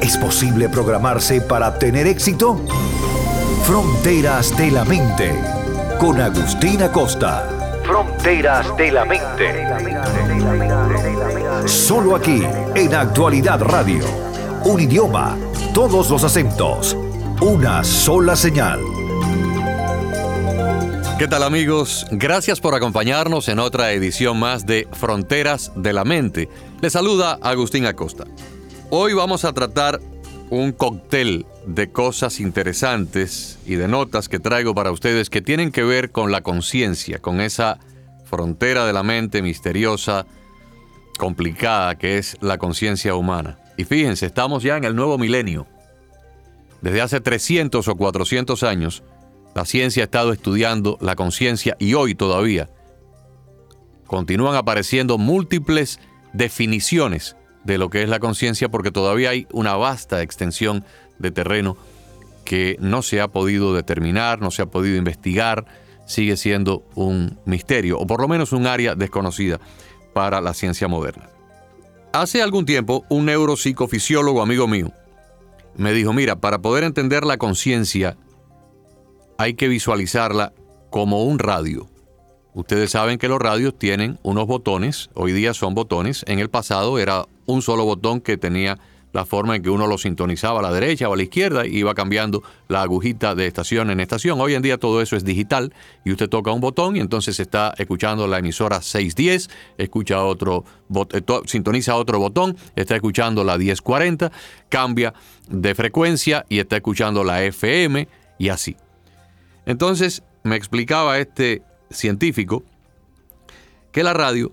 ¿Es posible programarse para tener éxito? Fronteras de la Mente, con Agustina Costa. Fronteras de la Mente. Solo aquí, en Actualidad Radio. Un idioma, todos los acentos, una sola señal. ¿Qué tal amigos? Gracias por acompañarnos en otra edición más de Fronteras de la Mente. Les saluda Agustín Acosta. Hoy vamos a tratar un cóctel de cosas interesantes y de notas que traigo para ustedes que tienen que ver con la conciencia, con esa frontera de la mente misteriosa, complicada que es la conciencia humana. Y fíjense, estamos ya en el nuevo milenio. Desde hace 300 o 400 años, la ciencia ha estado estudiando la conciencia y hoy todavía continúan apareciendo múltiples definiciones de lo que es la conciencia porque todavía hay una vasta extensión de terreno que no se ha podido determinar, no se ha podido investigar, sigue siendo un misterio o por lo menos un área desconocida para la ciencia moderna. Hace algún tiempo un neuropsicofisiólogo amigo mío me dijo, mira, para poder entender la conciencia hay que visualizarla como un radio. Ustedes saben que los radios tienen unos botones, hoy día son botones, en el pasado era un solo botón que tenía la forma en que uno lo sintonizaba a la derecha o a la izquierda y iba cambiando la agujita de estación en estación. Hoy en día todo eso es digital y usted toca un botón y entonces está escuchando la emisora 610, escucha otro, eh, sintoniza otro botón, está escuchando la 1040, cambia de frecuencia y está escuchando la FM y así. Entonces me explicaba este científico que la radio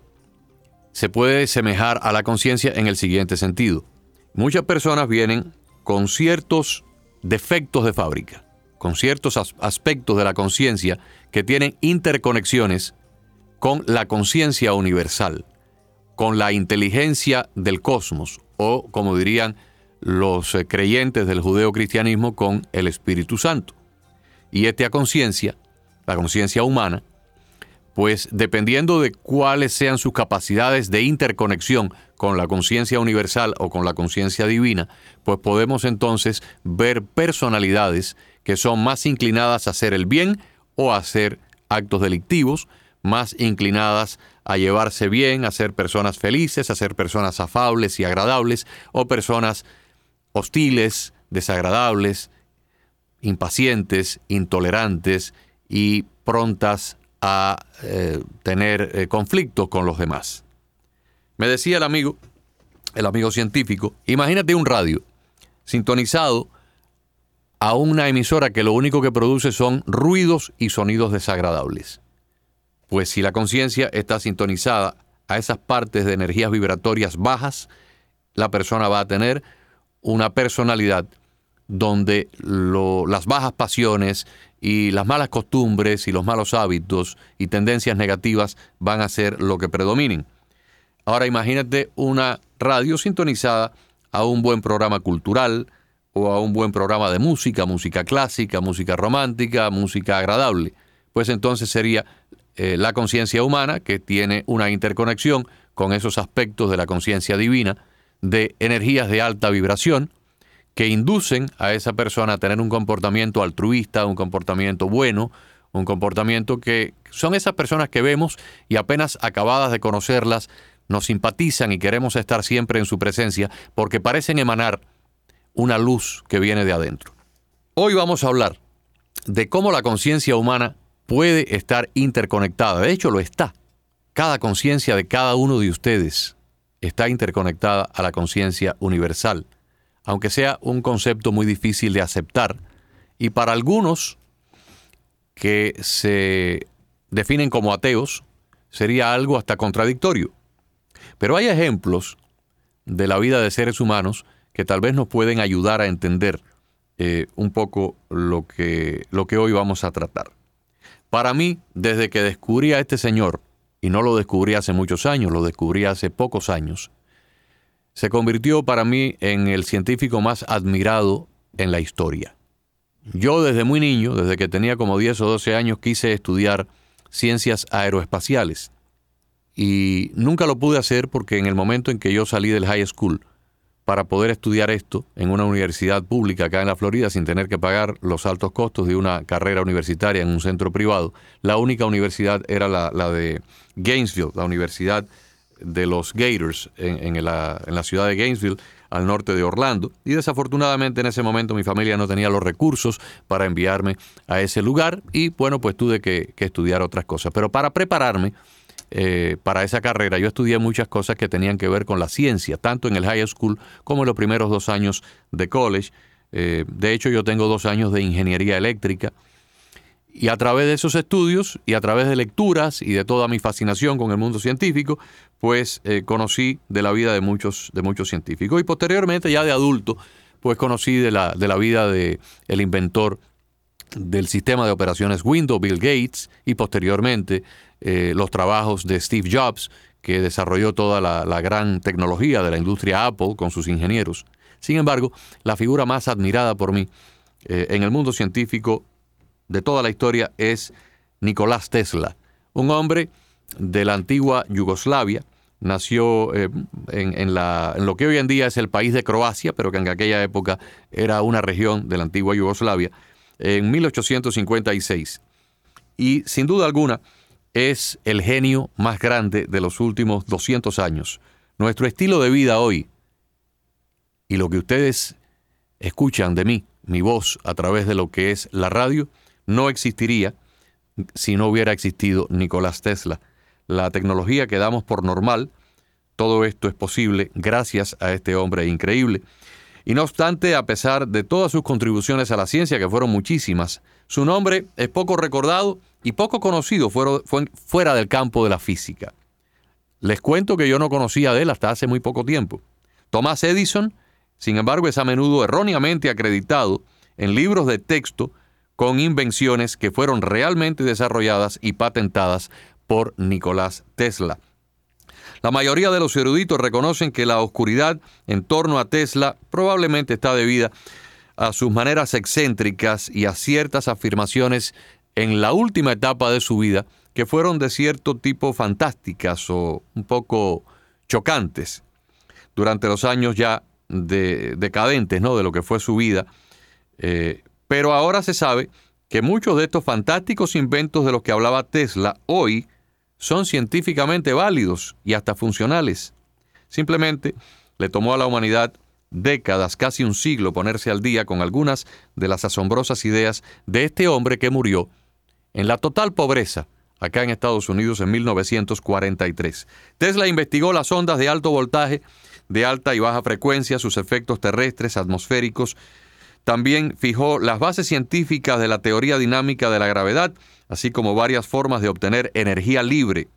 se puede semejar a la conciencia en el siguiente sentido. Muchas personas vienen con ciertos defectos de fábrica, con ciertos aspectos de la conciencia que tienen interconexiones con la conciencia universal, con la inteligencia del cosmos, o como dirían los eh, creyentes del judeocristianismo, con el Espíritu Santo. Y esta conciencia, la conciencia humana, pues dependiendo de cuáles sean sus capacidades de interconexión con la conciencia universal o con la conciencia divina, pues podemos entonces ver personalidades que son más inclinadas a hacer el bien o a hacer actos delictivos, más inclinadas a llevarse bien, a ser personas felices, a ser personas afables y agradables, o personas hostiles, desagradables, impacientes, intolerantes y prontas a eh, tener eh, conflictos con los demás. Me decía el amigo, el amigo científico, imagínate un radio sintonizado a una emisora que lo único que produce son ruidos y sonidos desagradables. Pues si la conciencia está sintonizada a esas partes de energías vibratorias bajas, la persona va a tener una personalidad donde las bajas pasiones y las malas costumbres y los malos hábitos y tendencias negativas van a ser lo que predominen. Ahora imagínate una radio sintonizada a un buen programa cultural o a un buen programa de música, música clásica, música romántica, música agradable. Pues entonces sería eh, la conciencia humana que tiene una interconexión con esos aspectos de la conciencia divina, de energías de alta vibración, que inducen a esa persona a tener un comportamiento altruista, un comportamiento bueno, un comportamiento que son esas personas que vemos y apenas acabadas de conocerlas, nos simpatizan y queremos estar siempre en su presencia porque parecen emanar una luz que viene de adentro. Hoy vamos a hablar de cómo la conciencia humana puede estar interconectada. De hecho, lo está. Cada conciencia de cada uno de ustedes está interconectada a la conciencia universal aunque sea un concepto muy difícil de aceptar, y para algunos que se definen como ateos, sería algo hasta contradictorio. Pero hay ejemplos de la vida de seres humanos que tal vez nos pueden ayudar a entender eh, un poco lo que, lo que hoy vamos a tratar. Para mí, desde que descubrí a este señor, y no lo descubrí hace muchos años, lo descubrí hace pocos años, se convirtió para mí en el científico más admirado en la historia. Yo desde muy niño, desde que tenía como 10 o 12 años, quise estudiar ciencias aeroespaciales. Y nunca lo pude hacer porque en el momento en que yo salí del high school, para poder estudiar esto en una universidad pública acá en la Florida sin tener que pagar los altos costos de una carrera universitaria en un centro privado. La única universidad era la, de Gainesville, la Universidad de los Gators en, la, en, la, ciudad de Gainesville, al norte de Orlando. Y desafortunadamente en ese momento mi familia no tenía los recursos para enviarme a ese lugar y bueno, pues tuve que, que estudiar otras cosas. Pero para prepararme eh, para esa carrera, yo estudié muchas cosas que tenían que ver con la ciencia, tanto en el high school como en los primeros dos años de college. Eh, de hecho, yo tengo dos años de ingeniería eléctrica. Y a través de esos estudios y a través de lecturas y de toda mi fascinación con el mundo científico, pues eh, conocí de la vida de muchos, de muchos científicos. Y posteriormente, ya de adulto, pues conocí de la, de la vida del el inventor del sistema de operaciones Windows, Bill Gates, y posteriormente eh, los trabajos de Steve Jobs, que desarrolló toda la, gran tecnología de la industria Apple con sus ingenieros. Sin embargo, la figura más admirada por mí eh, en el mundo científico de toda la historia es Nicolás Tesla, un hombre de la antigua Yugoslavia, nació eh, en, lo que hoy en día es el país de Croacia, pero que en aquella época era una región de la antigua Yugoslavia, en 1856. Y sin duda alguna es el genio más grande de los últimos 200 años. Nuestro estilo de vida hoy y lo que ustedes escuchan de mí, mi voz a través de lo que es la radio, no existiría si no hubiera existido Nicolás Tesla. La tecnología que damos por normal, todo esto es posible gracias a este hombre increíble. Y no obstante, a pesar de todas sus contribuciones a la ciencia, que fueron muchísimas, su nombre es poco recordado y poco conocido fuera del campo de la física. Les cuento que yo no conocía de él hasta hace muy poco tiempo. Thomas Edison, sin embargo, es a menudo erróneamente acreditado en libros de texto con invenciones que fueron realmente desarrolladas y patentadas por Nicolás Tesla. La mayoría de los eruditos reconocen que la oscuridad en torno a Tesla probablemente está debida a sus maneras excéntricas y a ciertas afirmaciones en la última etapa de su vida que fueron de cierto tipo fantásticas o un poco chocantes durante los años ya decadentes ¿no? de lo que fue su vida. Eh, pero ahora se sabe que muchos de estos fantásticos inventos de los que hablaba Tesla hoy son científicamente válidos y hasta funcionales. Simplemente le tomó a la humanidad décadas, casi un siglo, ponerse al día con algunas de las asombrosas ideas de este hombre que murió en la total pobreza acá en Estados Unidos en 1943. Tesla investigó las ondas de alto voltaje, de alta y baja frecuencia, sus efectos terrestres, atmosféricos. También fijó las bases científicas de la teoría dinámica de la gravedad así como varias formas de obtener energía libre.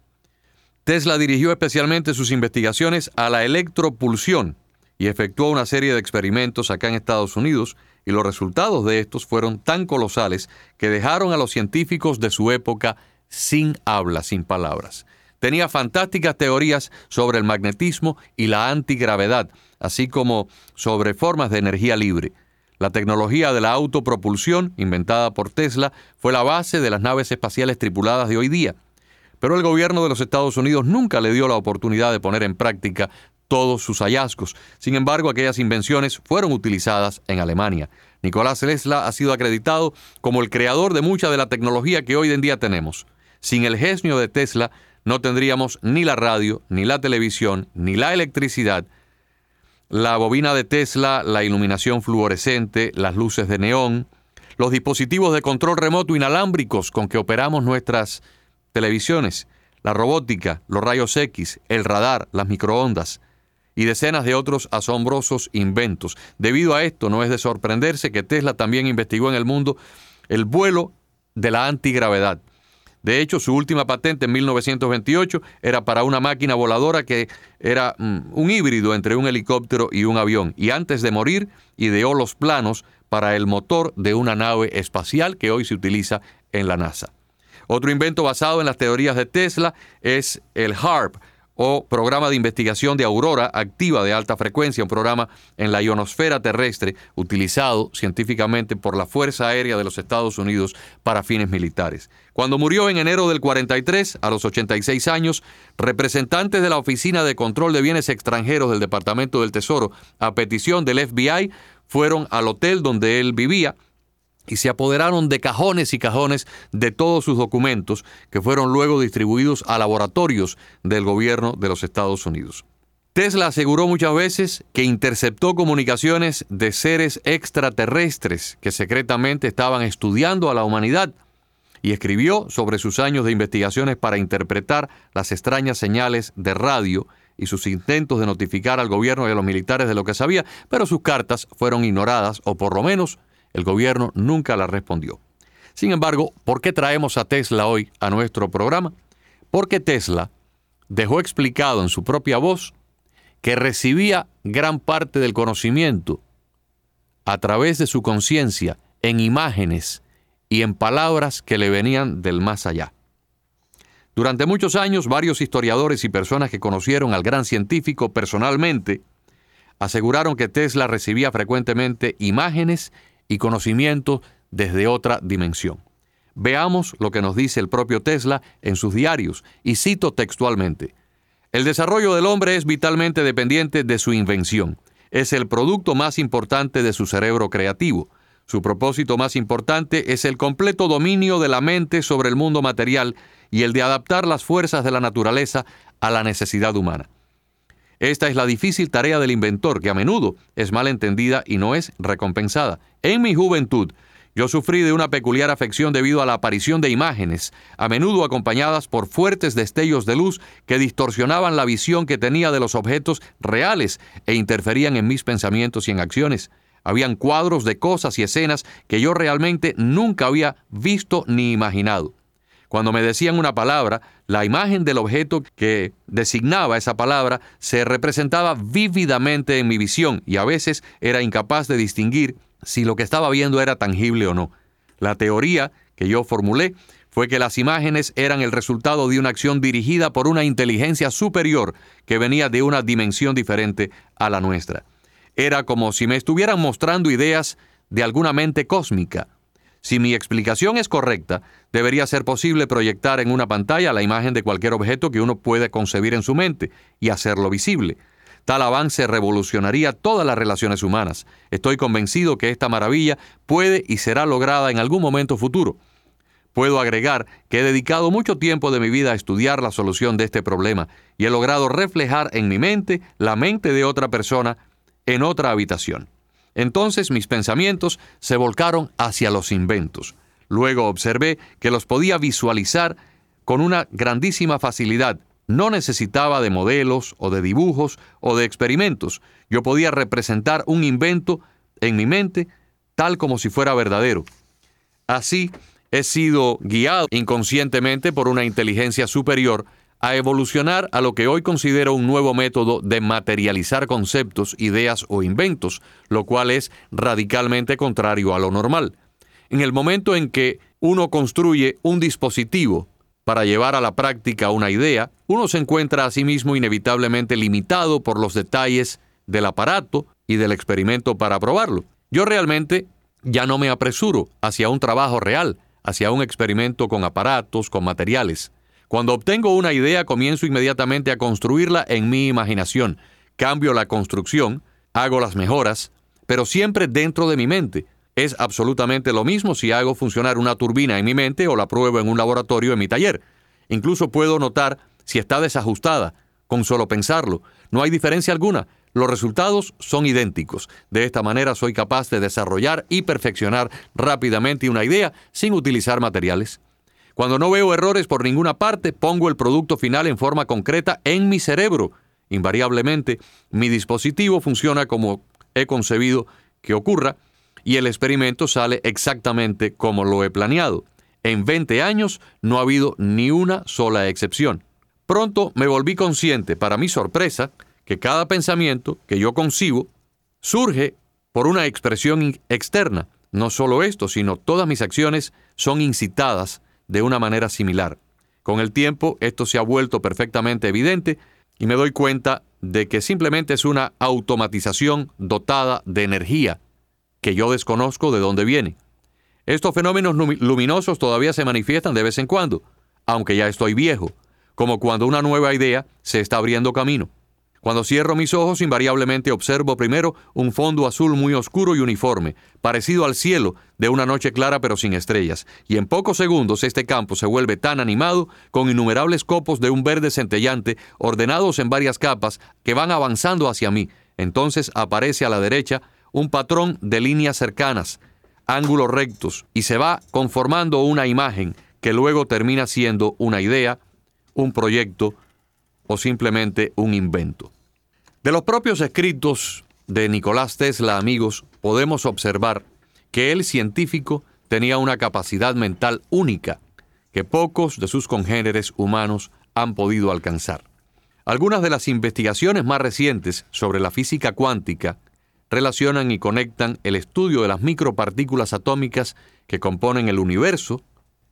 Tesla dirigió especialmente sus investigaciones a la electropulsión y efectuó una serie de experimentos acá en Estados Unidos y los resultados de estos fueron tan colosales que dejaron a los científicos de su época sin habla, sin palabras. Tenía fantásticas teorías sobre el magnetismo y la antigravedad, así como sobre formas de energía libre. La tecnología de la autopropulsión, inventada por Tesla, fue la base de las naves espaciales tripuladas de hoy día. Pero el gobierno de los Estados Unidos nunca le dio la oportunidad de poner en práctica todos sus hallazgos. Sin embargo, aquellas invenciones fueron utilizadas en Alemania. Nicolás Tesla ha sido acreditado como el creador de mucha de la tecnología que hoy en día tenemos. Sin el genio de Tesla no tendríamos ni la radio, ni la televisión, ni la electricidad, la bobina de Tesla, la iluminación fluorescente, las luces de neón, los dispositivos de control remoto inalámbricos con que operamos nuestras televisiones, la robótica, los rayos X, el radar, las microondas y decenas de otros asombrosos inventos. Debido a esto, no es de sorprenderse que Tesla también investigó en el mundo el vuelo de la antigravedad, de hecho, su última patente en 1928 era para una máquina voladora que era mm, un híbrido entre un helicóptero y un avión. Y antes de morir, ideó los planos para el motor de una nave espacial que hoy se utiliza en la NASA. Otro invento basado en las teorías de Tesla es el HARP, o Programa de Investigación de Aurora Activa de Alta Frecuencia, un programa en la ionosfera terrestre utilizado científicamente por la Fuerza Aérea de los Estados Unidos para fines militares. Cuando murió en enero del 43, a los 86 años, representantes de la Oficina de Control de Bienes Extranjeros del Departamento del Tesoro, a petición del FBI, fueron al hotel donde él vivía y se apoderaron de cajones y cajones de todos sus documentos que fueron luego distribuidos a laboratorios del gobierno de los Estados Unidos. Tesla aseguró muchas veces que interceptó comunicaciones de seres extraterrestres que secretamente estaban estudiando a la humanidad y escribió sobre sus años de investigaciones para interpretar las extrañas señales de radio y sus intentos de notificar al gobierno y a los militares de lo que sabía, pero sus cartas fueron ignoradas o por lo menos el gobierno nunca la respondió. Sin embargo, ¿por qué traemos a Tesla hoy a nuestro programa? Porque Tesla dejó explicado en su propia voz que recibía gran parte del conocimiento a través de su conciencia en imágenes y en palabras que le venían del más allá. Durante muchos años, varios historiadores y personas que conocieron al gran científico personalmente aseguraron que Tesla recibía frecuentemente imágenes y conocimiento desde otra dimensión. Veamos lo que nos dice el propio Tesla en sus diarios, y cito textualmente. El desarrollo del hombre es vitalmente dependiente de su invención. Es el producto más importante de su cerebro creativo. Su propósito más importante es el completo dominio de la mente sobre el mundo material y el de adaptar las fuerzas de la naturaleza a la necesidad humana. Esta es la difícil tarea del inventor, que a menudo es mal entendida y no es recompensada. En mi juventud, yo sufrí de una peculiar afección debido a la aparición de imágenes, a menudo acompañadas por fuertes destellos de luz que distorsionaban la visión que tenía de los objetos reales e interferían en mis pensamientos y en acciones. Habían cuadros de cosas y escenas que yo realmente nunca había visto ni imaginado. Cuando me decían una palabra, la imagen del objeto que designaba esa palabra se representaba vívidamente en mi visión y a veces era incapaz de distinguir si lo que estaba viendo era tangible o no. La teoría que yo formulé fue que las imágenes eran el resultado de una acción dirigida por una inteligencia superior que venía de una dimensión diferente a la nuestra. Era como si me estuvieran mostrando ideas de alguna mente cósmica, si mi explicación es correcta, debería ser posible proyectar en una pantalla la imagen de cualquier objeto que uno puede concebir en su mente y hacerlo visible. Tal avance revolucionaría todas las relaciones humanas. Estoy convencido que esta maravilla puede y será lograda en algún momento futuro. Puedo agregar que he dedicado mucho tiempo de mi vida a estudiar la solución de este problema y he logrado reflejar en mi mente la mente de otra persona en otra habitación. Entonces mis pensamientos se volcaron hacia los inventos. Luego observé que los podía visualizar con una grandísima facilidad. No necesitaba de modelos o de dibujos o de experimentos. Yo podía representar un invento en mi mente tal como si fuera verdadero. Así he sido guiado inconscientemente por una inteligencia superior a evolucionar a lo que hoy considero un nuevo método de materializar conceptos, ideas o inventos, lo cual es radicalmente contrario a lo normal. En el momento en que uno construye un dispositivo para llevar a la práctica una idea, uno se encuentra a sí mismo inevitablemente limitado por los detalles del aparato y del experimento para probarlo. Yo realmente ya no me apresuro hacia un trabajo real, hacia un experimento con aparatos, con materiales. Cuando obtengo una idea, comienzo inmediatamente a construirla en mi imaginación. Cambio la construcción, hago las mejoras, pero siempre dentro de mi mente. Es absolutamente lo mismo si hago funcionar una turbina en mi mente o la pruebo en un laboratorio en mi taller. Incluso puedo notar si está desajustada, con solo pensarlo. No hay diferencia alguna. Los resultados son idénticos. De esta manera soy capaz de desarrollar y perfeccionar rápidamente una idea sin utilizar materiales. Cuando no veo errores por ninguna parte, pongo el producto final en forma concreta en mi cerebro. Invariablemente, mi dispositivo funciona como he concebido que ocurra y el experimento sale exactamente como lo he planeado. En 20 años no ha habido ni una sola excepción. Pronto me volví consciente, para mi sorpresa, que cada pensamiento que yo concibo surge por una expresión externa. No solo esto, sino todas mis acciones son incitadas de una manera similar. Con el tiempo esto se ha vuelto perfectamente evidente y me doy cuenta de que simplemente es una automatización dotada de energía que yo desconozco de dónde viene. Estos fenómenos luminosos todavía se manifiestan de vez en cuando, aunque ya estoy viejo, como cuando una nueva idea se está abriendo camino. Cuando cierro mis ojos, invariablemente observo primero un fondo azul muy oscuro y uniforme, parecido al cielo de una noche clara pero sin estrellas, y en pocos segundos este campo se vuelve tan animado con innumerables copos de un verde centellante ordenados en varias capas que van avanzando hacia mí. Entonces aparece a la derecha un patrón de líneas cercanas, ángulos rectos, y se va conformando una imagen que luego termina siendo una idea, un proyecto, o simplemente un invento. De los propios escritos de Nicolás Tesla, amigos, podemos observar que el científico tenía una capacidad mental única que pocos de sus congéneres humanos han podido alcanzar. Algunas de las investigaciones más recientes sobre la física cuántica relacionan y conectan el estudio de las micropartículas atómicas que componen el universo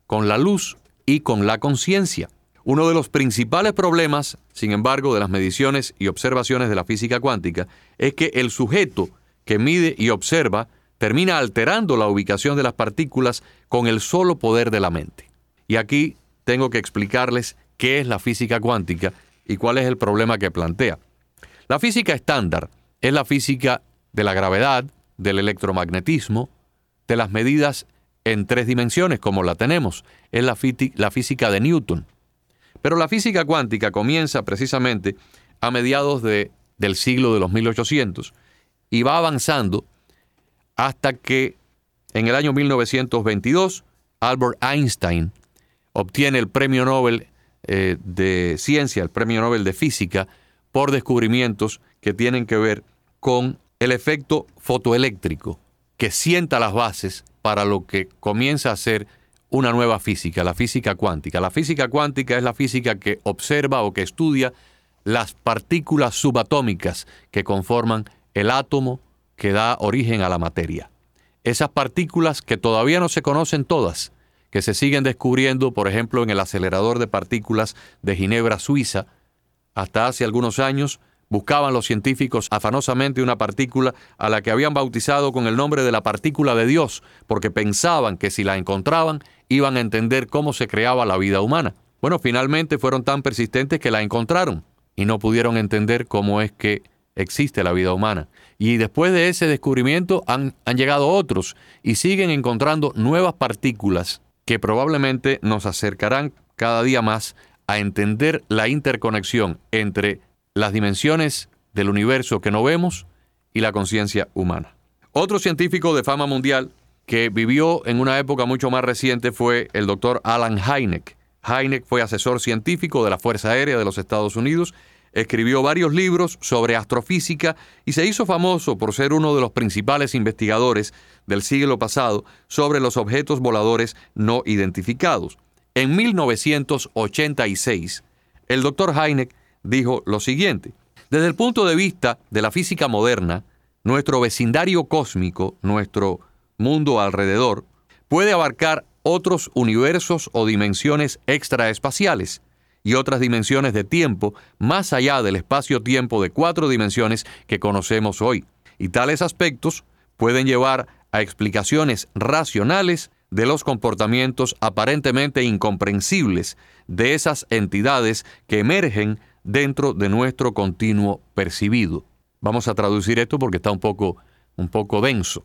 con la luz y con la conciencia. Uno de los principales problemas, sin embargo, de las mediciones y observaciones de la física cuántica es que el sujeto que mide y observa termina alterando la ubicación de las partículas con el solo poder de la mente. Y aquí tengo que explicarles qué es la física cuántica y cuál es el problema que plantea. La física estándar es la física de la gravedad, del electromagnetismo, de las medidas en tres dimensiones como la tenemos. Es la, la física de Newton. Pero la física cuántica comienza precisamente a mediados de, del siglo de los 1800 y va avanzando hasta que en el año 1922 Albert Einstein obtiene el premio Nobel eh, de ciencia, el premio Nobel de física, por descubrimientos que tienen que ver con el efecto fotoeléctrico que sienta las bases para lo que comienza a ser una nueva física, la física cuántica. La física cuántica es la física que observa o que estudia las partículas subatómicas que conforman el átomo que da origen a la materia. Esas partículas que todavía no se conocen todas, que se siguen descubriendo, por ejemplo, en el acelerador de partículas de Ginebra, Suiza, hasta hace algunos años Buscaban los científicos afanosamente una partícula a la que habían bautizado con el nombre de la partícula de Dios, porque pensaban que si la encontraban iban a entender cómo se creaba la vida humana. Bueno, finalmente fueron tan persistentes que la encontraron y no pudieron entender cómo es que existe la vida humana. Y después de ese descubrimiento han, llegado otros y siguen encontrando nuevas partículas que probablemente nos acercarán cada día más a entender la interconexión entre las dimensiones del universo que no vemos y la conciencia humana. Otro científico de fama mundial que vivió en una época mucho más reciente fue el doctor Alan Hynek. Hynek fue asesor científico de la Fuerza Aérea de los Estados Unidos, escribió varios libros sobre astrofísica y se hizo famoso por ser uno de los principales investigadores del siglo pasado sobre los objetos voladores no identificados. En 1986, el doctor Hynek dijo lo siguiente, desde el punto de vista de la física moderna, nuestro vecindario cósmico, nuestro mundo alrededor, puede abarcar otros universos o dimensiones extraespaciales y otras dimensiones de tiempo más allá del espacio-tiempo de cuatro dimensiones que conocemos hoy. Y tales aspectos pueden llevar a explicaciones racionales de los comportamientos aparentemente incomprensibles de esas entidades que emergen dentro de nuestro continuo percibido. Vamos a traducir esto porque está un poco, un poco denso.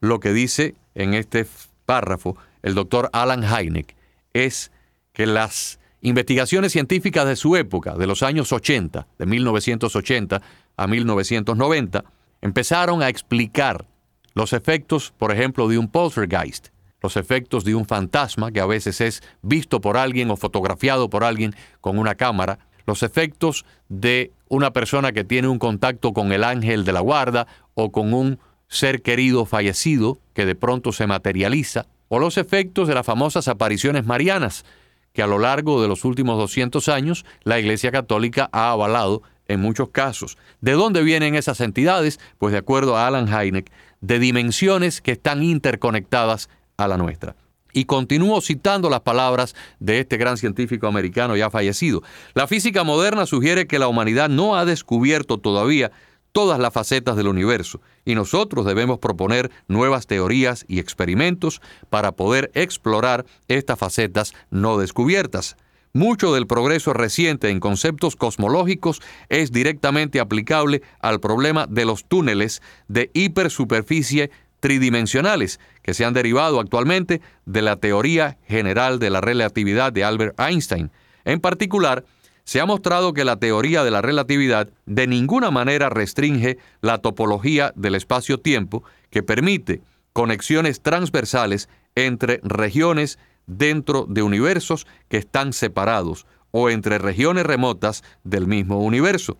Lo que dice en este párrafo el doctor Alan Hynek es que las investigaciones científicas de su época, de los años 80, de 1980 a 1990, empezaron a explicar los efectos, por ejemplo, de un poltergeist, los efectos de un fantasma que a veces es visto por alguien o fotografiado por alguien con una cámara, los efectos de una persona que tiene un contacto con el ángel de la guarda o con un ser querido fallecido que de pronto se materializa, o los efectos de las famosas apariciones marianas, que a lo largo de los últimos 200 años la Iglesia Católica ha avalado en muchos casos. ¿De dónde vienen esas entidades? Pues de acuerdo a Alan Hynek, de dimensiones que están interconectadas a la nuestra. Y continúo citando las palabras de este gran científico americano ya fallecido. La física moderna sugiere que la humanidad no ha descubierto todavía todas las facetas del universo y nosotros debemos proponer nuevas teorías y experimentos para poder explorar estas facetas no descubiertas. Mucho del progreso reciente en conceptos cosmológicos es directamente aplicable al problema de los túneles de hipersuperficie tridimensionales que se han derivado actualmente de la teoría general de la relatividad de Albert Einstein. En particular, se ha mostrado que la teoría de la relatividad de ninguna manera restringe la topología del espacio-tiempo que permite conexiones transversales entre regiones dentro de universos que están separados o entre regiones remotas del mismo universo.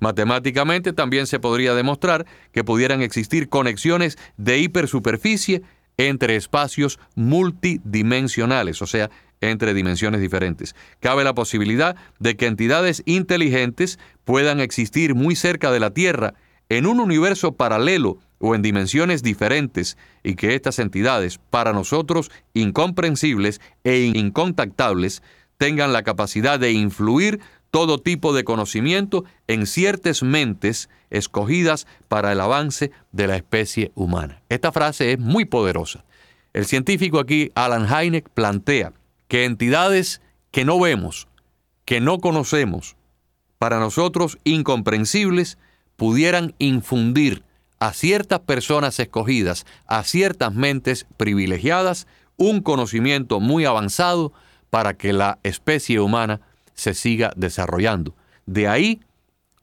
Matemáticamente también se podría demostrar que pudieran existir conexiones de hipersuperficie entre espacios multidimensionales, o sea, entre dimensiones diferentes. Cabe la posibilidad de que entidades inteligentes puedan existir muy cerca de la Tierra, en un universo paralelo o en dimensiones diferentes, y que estas entidades, para nosotros incomprensibles e incontactables, tengan la capacidad de influir todo tipo de conocimiento en ciertas mentes escogidas para el avance de la especie humana. Esta frase es muy poderosa. El científico aquí, Alan Hynek, plantea que entidades que no vemos, que no conocemos, para nosotros incomprensibles, pudieran infundir a ciertas personas escogidas, a ciertas mentes privilegiadas, un conocimiento muy avanzado para que la especie humana se siga desarrollando. De ahí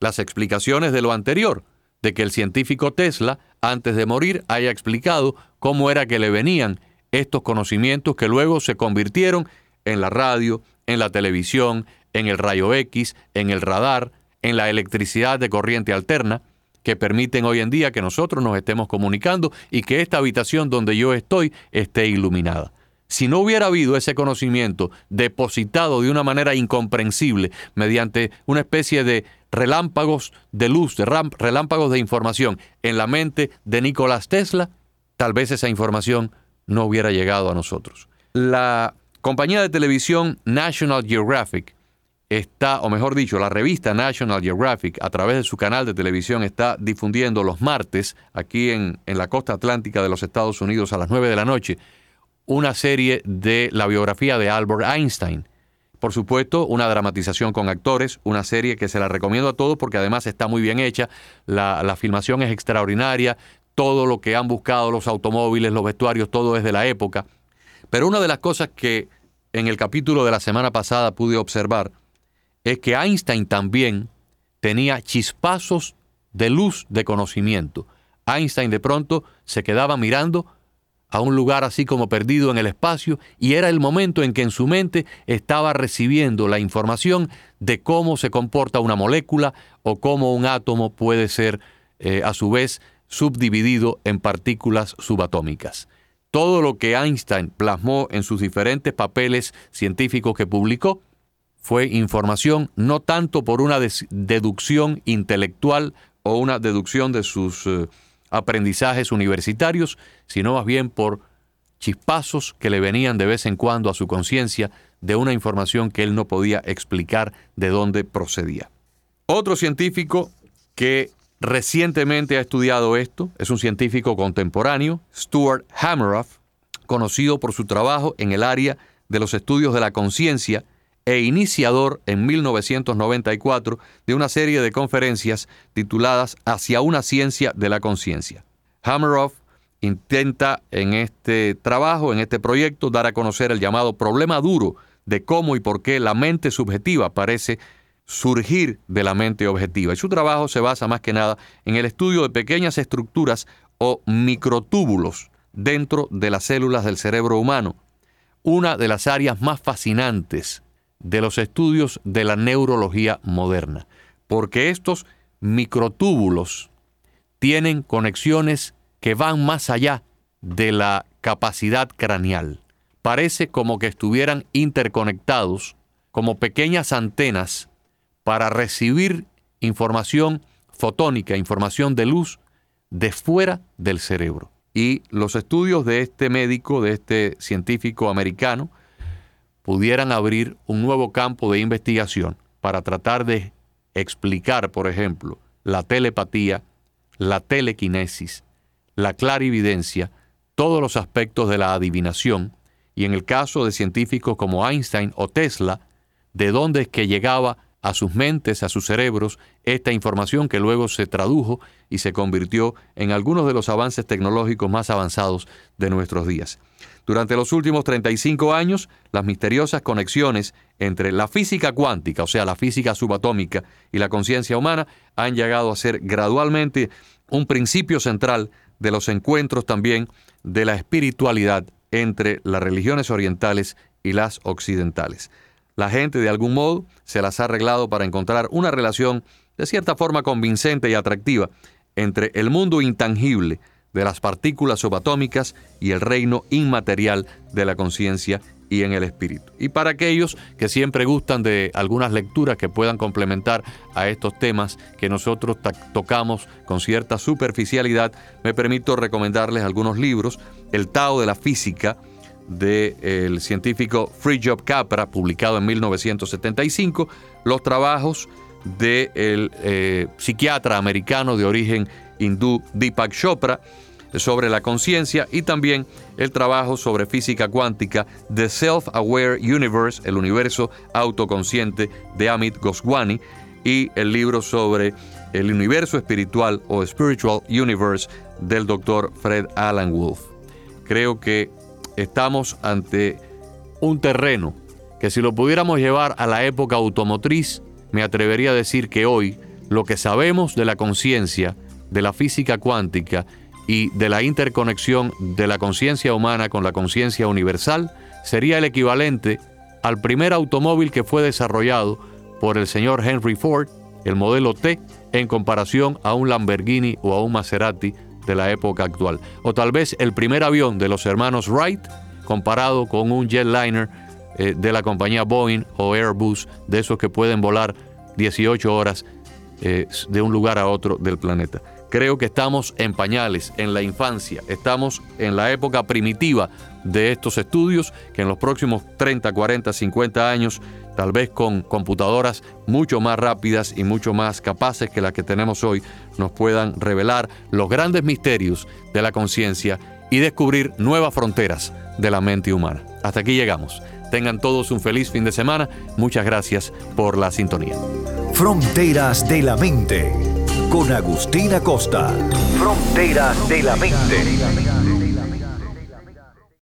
las explicaciones de lo anterior, de que el científico Tesla, antes de morir, haya explicado cómo era que le venían estos conocimientos que luego se convirtieron en la radio, en la televisión, en el rayo X, en el radar, en la electricidad de corriente alterna, que permiten hoy en día que nosotros nos estemos comunicando y que esta habitación donde yo estoy esté iluminada. Si no hubiera habido ese conocimiento depositado de una manera incomprensible mediante una especie de relámpagos de luz, de relámpagos de información en la mente de Nicolás Tesla, tal vez esa información no hubiera llegado a nosotros. La compañía de televisión National Geographic está, o mejor dicho, la revista National Geographic a través de su canal de televisión está difundiendo los martes aquí en, en la costa atlántica de los Estados Unidos a las 9 de la noche una serie de la biografía de Albert Einstein. Por supuesto, una dramatización con actores, una serie que se la recomiendo a todos porque además está muy bien hecha, la, filmación es extraordinaria, todo lo que han buscado los automóviles, los vestuarios, todo es de la época. Pero una de las cosas que en el capítulo de la semana pasada pude observar es que Einstein también tenía chispazos de luz de conocimiento. Einstein de pronto se quedaba mirando a un lugar así como perdido en el espacio y era el momento en que en su mente estaba recibiendo la información de cómo se comporta una molécula o cómo un átomo puede ser eh, a su vez subdividido en partículas subatómicas. Todo lo que Einstein plasmó en sus diferentes papeles científicos que publicó fue información no tanto por una deducción intelectual o una deducción de sus eh, aprendizajes universitarios, sino más bien por chispazos que le venían de vez en cuando a su conciencia de una información que él no podía explicar de dónde procedía. Otro científico que recientemente ha estudiado esto es un científico contemporáneo, Stuart Hameroff, conocido por su trabajo en el área de los estudios de la conciencia e iniciador en 1994 de una serie de conferencias tituladas Hacia una ciencia de la conciencia. Hammeroff intenta en este trabajo, en este proyecto, dar a conocer el llamado problema duro de cómo y por qué la mente subjetiva parece surgir de la mente objetiva. Y su trabajo se basa más que nada en el estudio de pequeñas estructuras o microtúbulos dentro de las células del cerebro humano, una de las áreas más fascinantes de los estudios de la neurología moderna, porque estos microtúbulos tienen conexiones que van más allá de la capacidad craneal. Parece como que estuvieran interconectados como pequeñas antenas para recibir información fotónica, información de luz, de fuera del cerebro. Y los estudios de este médico, de este científico americano, pudieran abrir un nuevo campo de investigación para tratar de explicar, por ejemplo, la telepatía, la telequinesis, la clarividencia, todos los aspectos de la adivinación, y en el caso de científicos como Einstein o Tesla, de dónde es que llegaba a sus mentes, a sus cerebros, esta información que luego se tradujo y se convirtió en algunos de los avances tecnológicos más avanzados de nuestros días. Durante los últimos 35 años, las misteriosas conexiones entre la física cuántica, o sea, la física subatómica y la conciencia humana, han llegado a ser gradualmente un principio central de los encuentros también de la espiritualidad entre las religiones orientales y las occidentales. La gente de algún modo se las ha arreglado para encontrar una relación de cierta forma convincente y atractiva entre el mundo intangible de las partículas subatómicas y el reino inmaterial de la conciencia y en el espíritu. Y para aquellos que siempre gustan de algunas lecturas que puedan complementar a estos temas que nosotros tocamos con cierta superficialidad, me permito recomendarles algunos libros. El Tao de la Física, del científico Fridtjof Capra, publicado en 1975, los trabajos del eh, psiquiatra americano de origen hindú Deepak Chopra sobre la conciencia y también el trabajo sobre física cuántica The Self-Aware Universe, el universo autoconsciente de Amit Goswami y el libro sobre el universo espiritual o Spiritual Universe del doctor Fred Alan Wolf. Creo que estamos ante un terreno que si lo pudiéramos llevar a la época automotriz, me atrevería a decir que hoy lo que sabemos de la conciencia, de la física cuántica y de la interconexión de la conciencia humana con la conciencia universal sería el equivalente al primer automóvil que fue desarrollado por el señor Henry Ford, el modelo T, en comparación a un Lamborghini o a un Maserati de la época actual. O tal vez el primer avión de los hermanos Wright comparado con un jetliner eh, de la compañía Boeing o Airbus, de esos que pueden volar 18 horas eh, de un lugar a otro del planeta. Creo que estamos en pañales, en la infancia, estamos en la época primitiva de estos estudios que en los próximos 30, 40, 50 años, tal vez con computadoras mucho más rápidas y mucho más capaces que las que tenemos hoy, nos puedan revelar los grandes misterios de la conciencia y descubrir nuevas fronteras de la mente humana. Hasta aquí llegamos. Tengan todos un feliz fin de semana. Muchas gracias por la sintonía. Fronteras de la mente con Agustín Acosta. Fronteras de la mente.